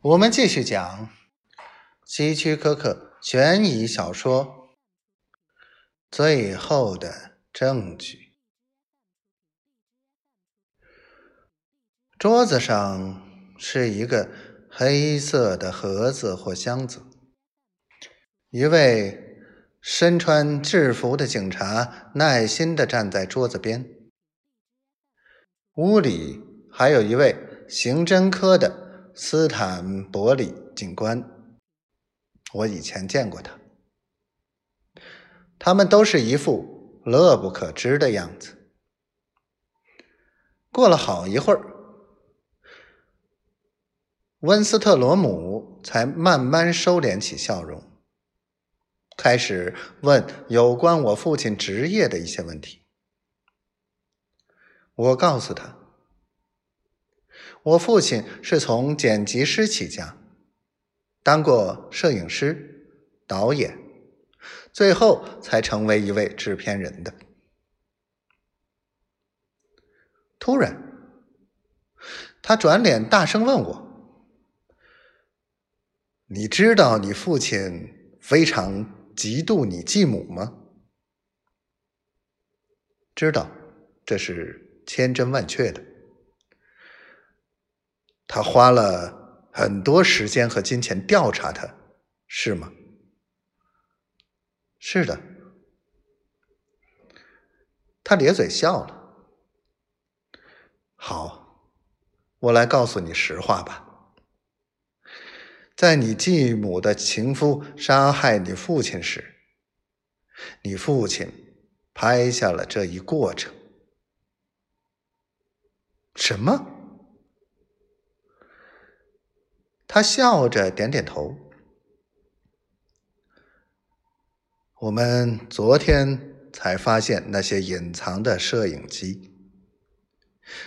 我们继续讲希区柯克悬疑小说《最后的证据》。桌子上是一个黑色的盒子或箱子，一位身穿制服的警察耐心地站在桌子边。屋里还有一位刑侦科的。斯坦伯里警官，我以前见过他。他们都是一副乐不可支的样子。过了好一会儿，温斯特罗姆才慢慢收敛起笑容，开始问有关我父亲职业的一些问题。我告诉他。我父亲是从剪辑师起家，当过摄影师、导演，最后才成为一位制片人的。突然，他转脸大声问我：“你知道你父亲非常嫉妒你继母吗？”“知道，这是千真万确的。”他花了很多时间和金钱调查他，是吗？是的。他咧嘴笑了。好，我来告诉你实话吧。在你继母的情夫杀害你父亲时，你父亲拍下了这一过程。什么？他笑着点点头。我们昨天才发现那些隐藏的摄影机。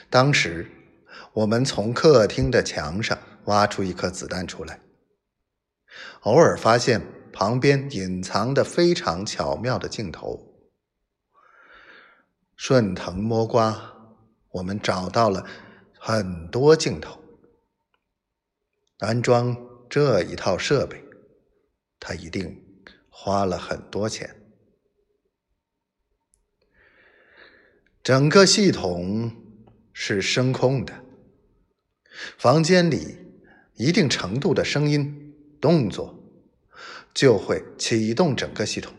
当时我们从客厅的墙上挖出一颗子弹出来，偶尔发现旁边隐藏的非常巧妙的镜头。顺藤摸瓜，我们找到了很多镜头。安装这一套设备，他一定花了很多钱。整个系统是声控的，房间里一定程度的声音、动作就会启动整个系统。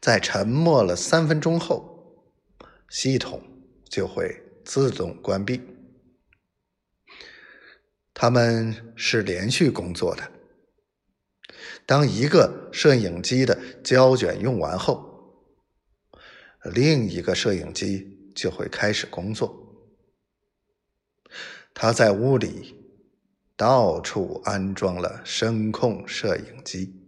在沉默了三分钟后，系统就会自动关闭。他们是连续工作的。当一个摄影机的胶卷用完后，另一个摄影机就会开始工作。他在屋里到处安装了声控摄影机。